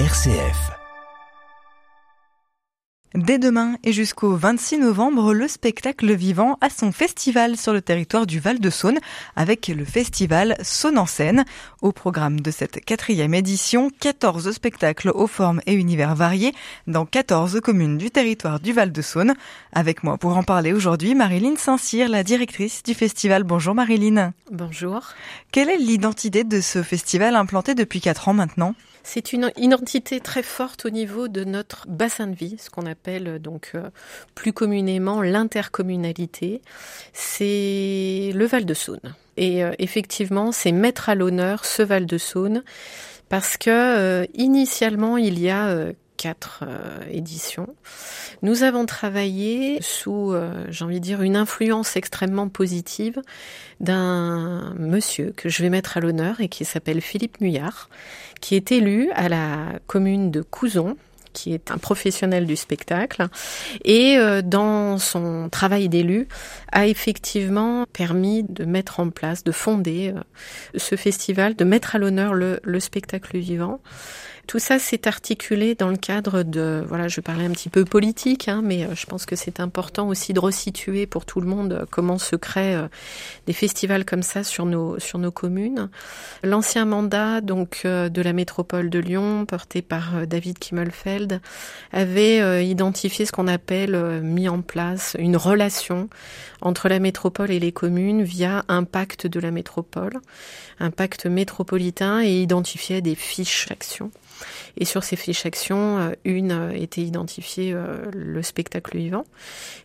RCF. Dès demain et jusqu'au 26 novembre, le spectacle vivant a son festival sur le territoire du Val-de-Saône avec le festival Saône en scène. Au programme de cette quatrième édition, 14 spectacles aux formes et univers variés dans 14 communes du territoire du Val-de-Saône. Avec moi pour en parler aujourd'hui, Marilyn Saint-Cyr, la directrice du festival. Bonjour Marilyn. Bonjour. Quelle est l'identité de ce festival implanté depuis 4 ans maintenant? C'est une identité très forte au niveau de notre bassin de vie, ce qu'on appelle donc euh, plus communément l'intercommunalité. C'est le Val de Saône. Et euh, effectivement, c'est mettre à l'honneur ce Val de Saône parce que euh, initialement il y a quatre éditions. Nous avons travaillé sous, j'ai envie de dire, une influence extrêmement positive d'un monsieur que je vais mettre à l'honneur et qui s'appelle Philippe Muyard, qui est élu à la commune de Couzon, qui est un professionnel du spectacle, et euh, dans son travail d'élu, a effectivement permis de mettre en place, de fonder euh, ce festival, de mettre à l'honneur le spectacle vivant. Tout ça s'est articulé dans le cadre de, voilà, je parlais un petit peu politique, hein, mais euh, je pense que c'est important aussi de resituer pour tout le monde euh, comment se créent euh, des festivals comme ça sur nos sur nos communes. L'ancien mandat donc de la métropole de Lyon, porté par David Kimmelfeld, avait identifié ce qu'on appelle mis en place une relation entre la métropole et les communes via un pacte de la métropole, un pacte métropolitain et identifié des fiches d'action. Et sur ces fiches actions, euh, une euh, était identifiée euh, le spectacle vivant.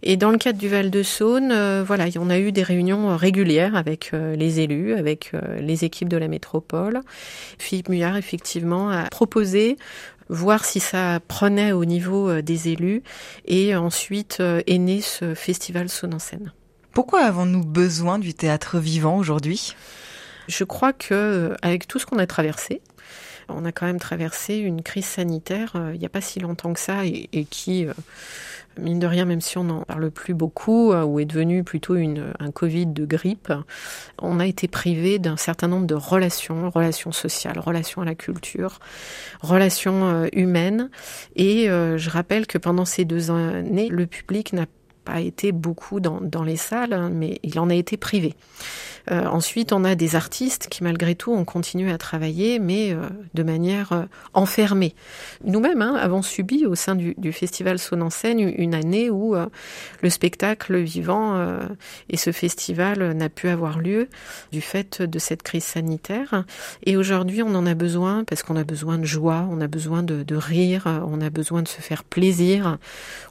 Et dans le cadre du Val de Saône, voilà, on a eu des réunions régulières avec les élus, avec les équipes de la métropole. Philippe Muyard, effectivement, a proposé voir si ça prenait au niveau des élus. Et ensuite est né ce festival Saône en scène. Pourquoi avons-nous besoin du théâtre vivant aujourd'hui? Je crois que avec tout ce qu'on a traversé, on a quand même traversé une crise sanitaire euh, il n'y a pas si longtemps que ça et, qui, euh, mine de rien, même si on n'en parle plus beaucoup, euh, ou est devenu plutôt une, un Covid de grippe, on a été privé d'un certain nombre de relations, relations sociales, relations à la culture, relations humaines. Et je rappelle que pendant ces deux années, le public n'a pas été beaucoup dans, les salles, hein, mais il en a été privé. Euh, ensuite, on a des artistes qui, malgré tout, ont continué à travailler, mais euh, de manière euh, enfermée. Nous-mêmes hein, avons subi au sein du, du Festival Saône en scène une année où le spectacle vivant et ce festival n'a pu avoir lieu du fait de cette crise sanitaire. Et aujourd'hui, on en a besoin parce qu'on a besoin de joie, on a besoin de, de rire, on a besoin de se faire plaisir,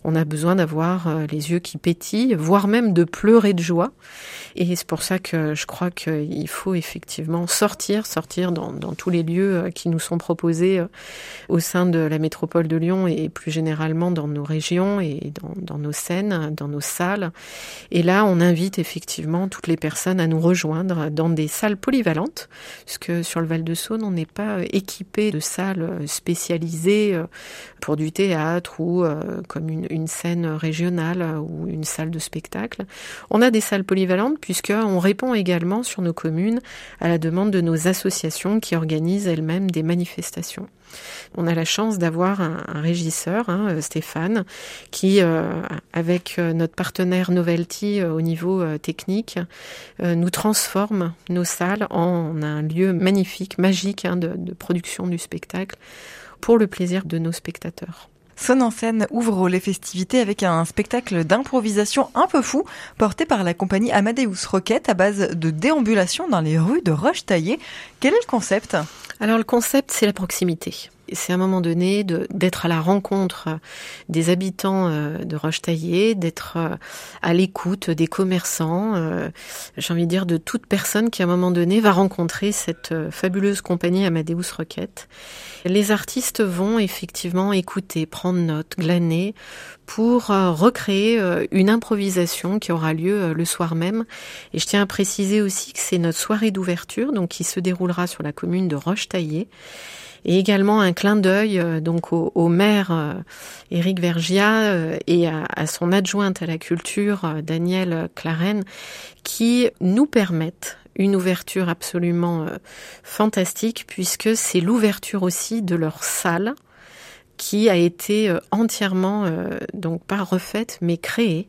on a besoin d'avoir les yeux qui pétillent, voire même de pleurer de joie. Et c'est pour ça que je crois qu'il faut effectivement sortir, sortir dans, tous les lieux euh, qui nous sont proposés euh, au sein de la métropole de Lyon et plus généralement dans nos régions et dans, nos scènes, dans nos salles. Et là, on invite effectivement toutes les personnes à nous rejoindre dans des salles polyvalentes, puisque sur le Val-de-Saône, on n'est pas équipé de salles spécialisées pour du théâtre ou euh, comme une, une scène régionale ou une salle de spectacle. On a des salles polyvalentes puisqu'on répond également sur nos communes à la demande de nos associations qui organisent elles-mêmes des manifestations. On a la chance d'avoir un, régisseur, hein, euh, Stéphane, qui, euh, avec euh, notre partenaire Novelty au niveau technique, nous transforme nos salles en un lieu magnifique, magique hein, de production du spectacle pour le plaisir de nos spectateurs. Son en scène ouvre les festivités avec un spectacle d'improvisation un peu fou porté par la compagnie Amadeus Rocket à base de déambulation dans les rues de Roche-Taillé. Quel est le concept? Alors le concept c'est la proximité c'est à un moment donné d'être à la rencontre des habitants euh, de Roche-Taillé, d'être euh, à l'écoute des commerçants, euh, j'ai envie de dire de toute personne qui à un moment donné va rencontrer cette fabuleuse compagnie Amadeus Rocket. Les artistes vont effectivement écouter, prendre note, glaner pour recréer une improvisation qui aura lieu le soir même. Et je tiens à préciser aussi que c'est notre soirée d'ouverture, donc qui se déroulera sur la commune de Roche-Taillé et également un clin d'œil euh, donc au, maire euh, Éric Vergia euh, et à, à, son adjointe à la culture Daniel Claren qui nous permettent une ouverture absolument fantastique puisque c'est l'ouverture aussi de leur salle qui a été entièrement, donc pas refaite, mais créée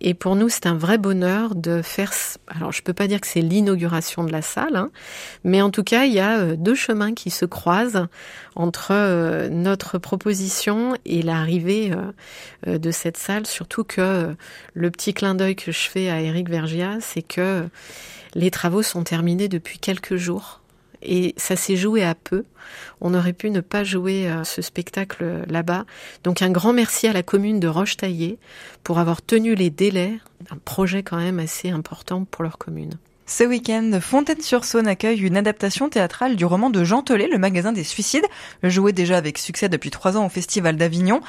et pour nous, c'est un vrai bonheur de faire. Alors, je peux pas dire que c'est l'inauguration de la salle, hein, mais en tout cas, il y a euh, deux chemins qui se croisent entre euh, notre proposition et l'arrivée euh, de cette salle. Surtout que le petit clin d'œil que je fais à Eric Vergia, c'est que les travaux sont terminés depuis quelques jours et ça s'est joué à peu. On aurait pu ne pas jouer euh, ce spectacle là-bas. Donc un grand merci à la commune de Roche-Taillé pour avoir tenu les délais d'un projet quand même assez important pour leur commune. Ce week-end, Fontaine-sur-Saône accueille une adaptation théâtrale du roman de Jean Tollet, Le magasin des suicides, joué déjà avec succès depuis trois ans au Festival d'Avignon.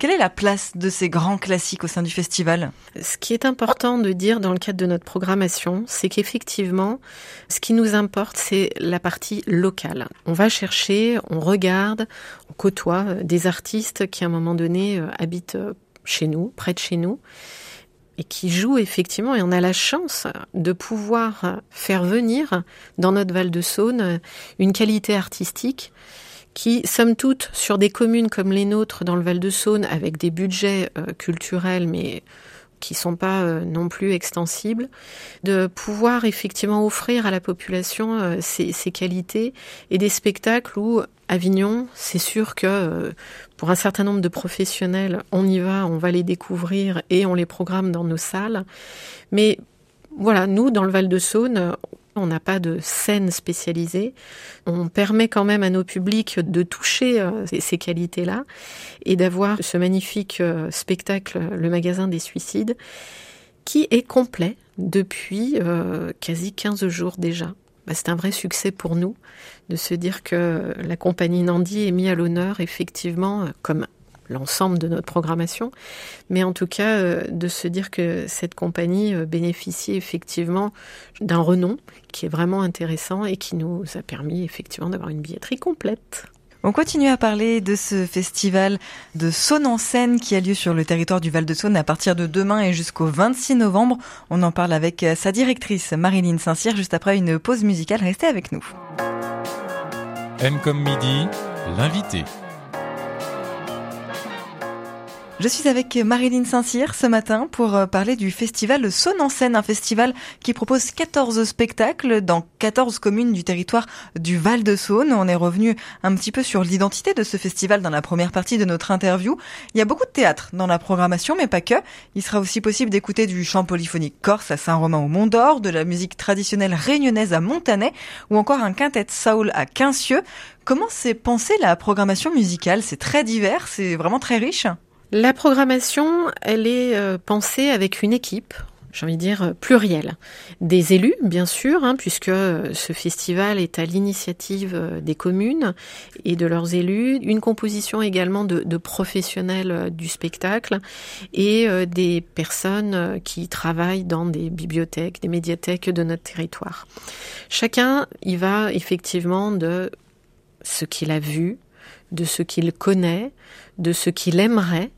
Quelle est la place de ces grands classiques au sein du festival? Ce qui est important de dire dans le cadre de notre programmation, c'est qu'effectivement, ce qui nous importe, c'est la partie locale. On va chercher, on regarde, on côtoie euh, des artistes qui à un moment donné euh, habitent euh, chez nous, près de chez nous et qui jouent effectivement, et on a la chance de pouvoir faire venir dans notre Val de Saône une qualité artistique qui, somme toute, sur des communes comme les nôtres dans le Val-de-Saône, avec des budgets euh, culturels, mais qui sont pas euh, non plus extensibles, de pouvoir effectivement offrir à la population euh, ces, qualités et des spectacles où Avignon, c'est sûr que pour un certain nombre de professionnels, on y va, on va les découvrir et on les programme dans nos salles. Mais voilà, nous, dans le Val-de-Saône, on n'a pas de scène spécialisée. On permet quand même à nos publics de toucher euh, ces qualités-là et d'avoir ce magnifique euh, spectacle, Le magasin des suicides, qui est complet depuis euh, quasi 15 jours déjà. Bah, c'est un vrai succès pour nous de se dire que la compagnie Nandi est mise à l'honneur effectivement comme l'ensemble de notre programmation, mais en tout cas euh, de se dire que cette compagnie euh, bénéficie effectivement d'un renom qui est vraiment intéressant et qui nous a permis effectivement d'avoir une billetterie complète. On continue à parler de ce festival de Saône en scène qui a lieu sur le territoire du Val-de-Saône à partir de demain et jusqu'au 26 novembre. On en parle avec euh, sa directrice Marilyn Saint-Cyr juste après une pause musicale. Restez avec nous. M comme midi, l'invité. Je suis avec Marilyn Saint-Cyr ce matin pour euh, parler du festival Saône en scène, un festival qui propose 14 spectacles dans 14 communes du territoire du Val-de-Saône. On est revenu un petit peu sur l'identité de ce festival dans la première partie de notre interview. Il y a beaucoup de théâtre dans la programmation, mais pas que. Il sera aussi possible d'écouter du chant polyphonique corse à Saint-Romain au Mont d'Or, de la musique traditionnelle réunionnaise à Montanet ou encore un quintet Saoul à Quincieux. Comment s'est pensée la programmation musicale? C'est très divers, c'est vraiment très riche? La programmation, elle est euh, pensée avec une équipe j'ai envie de dire, euh, plurielle. Des élus, bien sûr, hein, puisque euh, ce festival est à l'initiative des communes et de leurs élus, une composition également de professionnels du spectacle et des personnes qui travaillent dans des bibliothèques, des médiathèques de notre territoire. Chacun y va effectivement de ce qu'il a vu, de ce qu'il connaît, de ce qu'il aimerait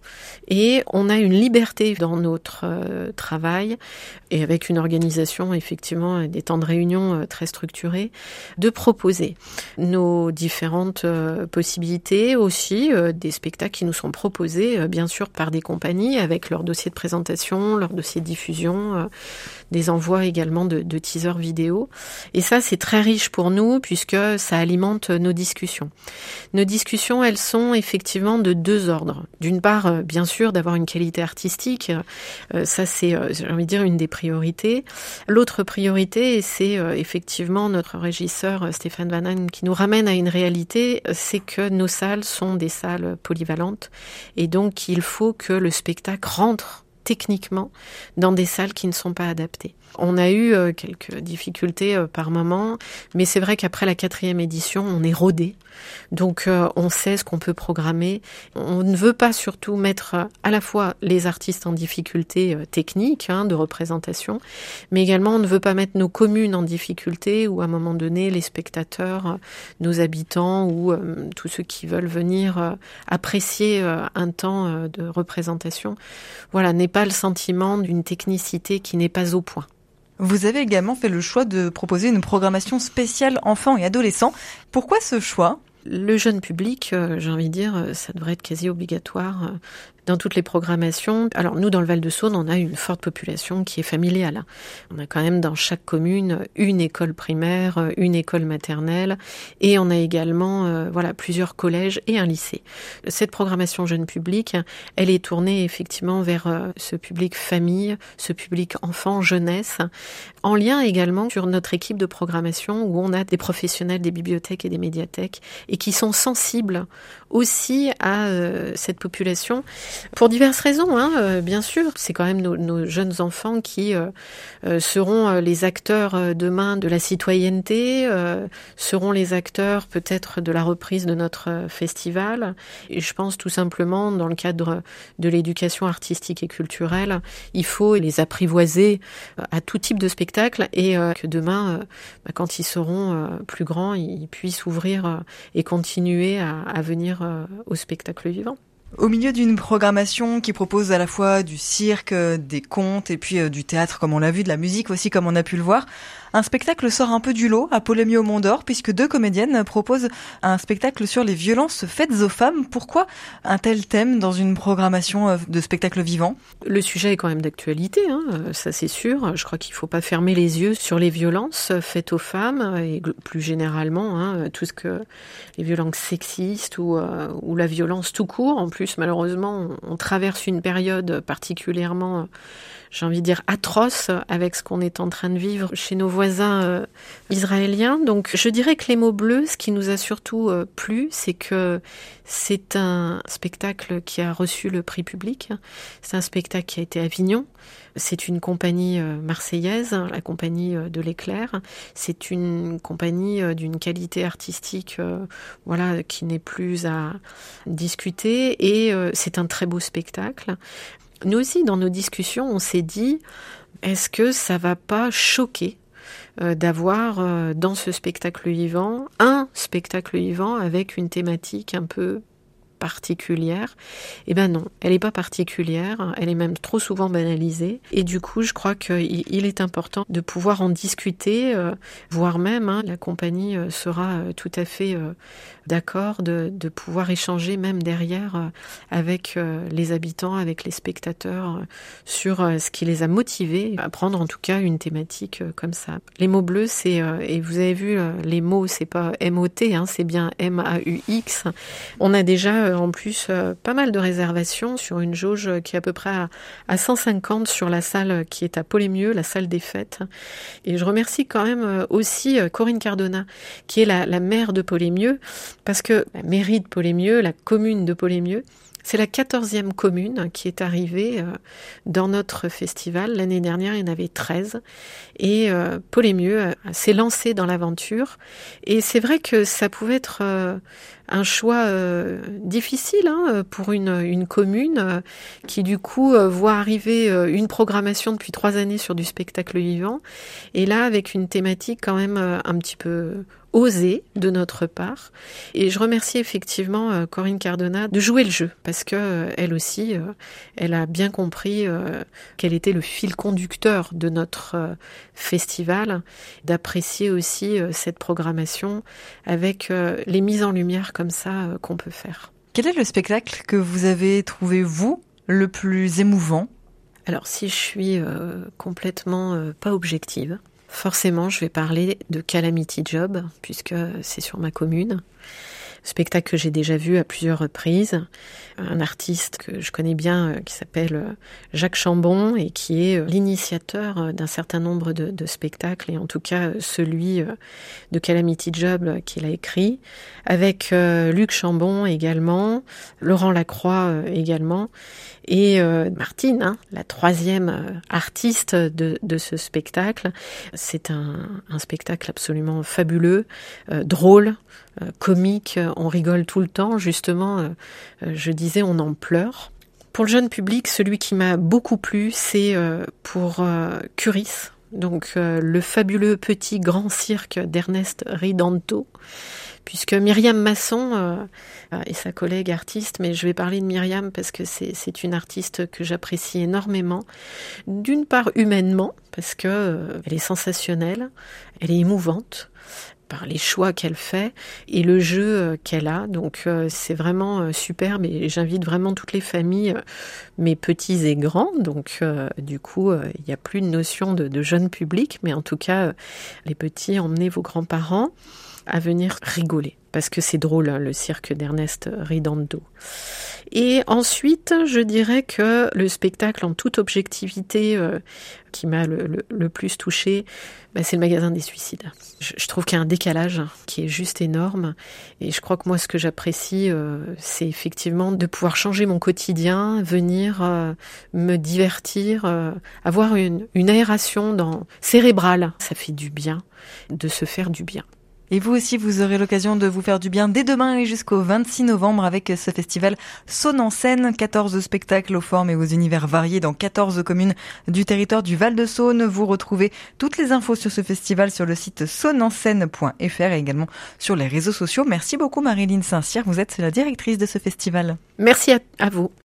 et on a une liberté dans notre euh, travail et avec une organisation effectivement des temps de réunion euh, très structurés de proposer nos différentes euh, possibilités aussi des spectacles qui nous sont proposés bien sûr par des compagnies avec leur dossier de présentation, leur dossier de diffusion, des envois également de, de teasers vidéo et ça c'est très riche pour nous puisque ça alimente nos discussions. Nos discussions elles sont effectivement de deux ordres. D'une part, euh, bien sûr, d'avoir une qualité artistique, euh, ça c'est, euh, j'ai envie de dire, une des priorités. L'autre priorité, c'est effectivement notre régisseur Stéphane Van qui nous ramène à une réalité, c'est que nos salles sont des salles polyvalentes et donc il faut que le spectacle rentre techniquement dans des salles qui ne sont pas adaptées. On a eu euh, quelques difficultés euh, par moment, mais c'est vrai qu'après la quatrième édition, on est rodé. Donc euh, on sait ce qu'on peut programmer. On ne veut pas surtout mettre à la fois les artistes en difficulté technique hein, de représentation, mais également on ne veut pas mettre nos communes en difficulté ou à un moment donné les spectateurs, nos habitants ou tous ceux qui veulent venir apprécier un temps de représentation. Voilà, n'est pas le sentiment d'une technicité qui n'est pas au point. Vous avez également fait le choix de proposer une programmation spéciale enfants et adolescents. Pourquoi ce choix? Le jeune public, j'ai envie de dire, ça devrait être quasi obligatoire dans toutes les programmations. Alors nous, dans le Val-de-Saône, on a une forte population qui est familiale. On a quand même dans chaque commune une école primaire, une école maternelle, et on a également euh, voilà plusieurs collèges et un lycée. Cette programmation jeune public, elle est tournée effectivement vers euh, ce public famille, ce public enfant, jeunesse, en lien également sur notre équipe de programmation où on a des professionnels des bibliothèques et des médiathèques et qui sont sensibles aussi à euh, cette population pour diverses raisons, hein, euh, bien sûr. C'est quand même nos, jeunes enfants qui euh, seront les acteurs demain de la citoyenneté, seront les acteurs peut-être de la reprise de notre festival. Et je pense tout simplement, dans le cadre de l'éducation artistique et culturelle, il faut les apprivoiser à tout type de spectacle et que demain, bah, quand ils seront plus grands, ils puissent ouvrir et continuer à venir euh, au spectacle vivant. Au milieu d'une programmation qui propose à la fois du cirque, des contes et puis euh, du théâtre comme on l'a vu, de la musique aussi comme on a pu le voir, un spectacle sort un peu du lot à Polémie au Mont d'Or puisque deux comédiennes proposent un spectacle sur les violences faites aux femmes. Pourquoi un tel thème dans une programmation euh, de spectacle vivant? Le sujet est quand même d'actualité, hein, ça c'est sûr. Je crois qu'il ne faut pas fermer les yeux sur les violences faites aux femmes et plus généralement hein, tout ce que les violences sexistes ou, euh, ou la violence tout court. En plus, malheureusement, on traverse une période particulièrement j'ai envie de dire, atroce avec ce qu'on est en train de vivre chez nos voisins euh, israéliens. Donc je dirais que les mots bleus, ce qui nous a surtout euh, plu, c'est que c'est un spectacle qui a reçu le prix public. C'est un spectacle qui a été à Avignon. C'est une compagnie euh, marseillaise, la compagnie de l'éclair. C'est une compagnie d'une qualité artistique, voilà, qui n'est plus à discuter. Et c'est un très beau spectacle. Nous aussi, dans nos discussions, on s'est dit, est-ce que ça va pas choquer d'avoir euh, dans ce spectacle vivant un spectacle vivant avec une thématique un peu particulière. Eh ben non, elle n'est pas particulière, elle est même trop souvent banalisée. Et du coup, je crois qu'il est important de pouvoir en discuter, euh, voire même hein, la compagnie euh, sera euh, tout à fait d'accord de, de, pouvoir échanger même derrière avec les habitants, avec les spectateurs sur ce qui les a motivés à prendre en tout cas une thématique comme ça. Les mots bleus, c'est et vous avez vu les mots, c'est pas M-O-T, hein, c'est bien M-A-U-X. On a déjà en plus euh, pas mal de réservations sur une jauge qui est à peu près à, 150 sur la salle qui est à Polémieux, la salle des fêtes. Et je remercie quand même euh, aussi euh, Corinne Cardona, qui est la, la maire de Polémieux, parce que la mairie de Polémieux, la commune de Polémieux, c'est la quatorzième commune qui est arrivée euh, dans notre festival. L'année dernière, il y en avait 13. Et euh, Polémieux euh, s'est lancé dans l'aventure. Et c'est vrai que ça pouvait être un choix difficile hein, pour une, une commune qui, du coup, voit arriver une programmation depuis trois années sur du spectacle vivant. Et là, avec une thématique quand même un petit peu osé de notre part. Et je remercie effectivement euh, Corinne Cardona de jouer le jeu parce que euh, elle aussi, euh, elle a bien compris quel était le fil conducteur de notre festival, d'apprécier aussi cette programmation avec les mises en lumière comme ça qu'on peut faire. Quel est le spectacle que vous avez trouvé vous le plus émouvant? Alors si je suis complètement pas objective, Forcément, je vais parler de Calamity Job, puisque c'est sur ma commune. Spectacle que j'ai déjà vu à plusieurs reprises. Un artiste que je connais bien euh, qui s'appelle euh, Jacques Chambon et qui est euh, l'initiateur d'un certain nombre de, spectacles et en tout cas celui de Calamity Job qu'il a écrit avec Luc Chambon également, Laurent Lacroix également et Martine, hein, la troisième artiste de, ce spectacle. C'est un, spectacle absolument fabuleux, drôle, comique, on rigole tout le temps. Justement, euh, euh, je disais, on en pleure. Pour le jeune public, celui qui m'a beaucoup plu, c'est euh, pour Curis, donc le fabuleux petit grand cirque d'Ernest Ridanto, puisque Myriam Masson et sa collègue artiste, mais je vais parler de Myriam parce que c'est une artiste que j'apprécie énormément, d'une part humainement, parce que elle est sensationnelle, elle est émouvante, par les choix qu'elle fait et le jeu qu'elle a. Donc c'est vraiment superbe et j'invite vraiment toutes les familles, mes petits et grands. Donc du coup, il n'y a plus de notion de jeune public, mais en tout cas, les petits, emmenez vos grands-parents à venir rigoler parce que c'est drôle hein, le cirque d'Ernest Ridando. Et ensuite, je dirais que le spectacle en toute objectivité euh, qui m'a le, plus touché, bah, c'est le magasin des suicides. Je, trouve qu'il y a un décalage qui est juste énorme. Et je crois que moi, ce que j'apprécie, euh, c'est effectivement de pouvoir changer mon quotidien, venir euh, me divertir, avoir une, aération cérébrale. Ça fait du bien de se faire du bien. Et vous aussi, vous aurez l'occasion de vous faire du bien dès demain et jusqu'au 26 novembre avec ce festival Saône en scène. 14 spectacles aux formes et aux univers variés dans 14 communes du territoire du Val-de-Saône. Vous retrouvez toutes les infos sur ce festival sur le site sauneenscène.fr et également sur les réseaux sociaux. Merci beaucoup Marilyn Saint-Cyr. Vous êtes la directrice de ce festival. Merci à vous.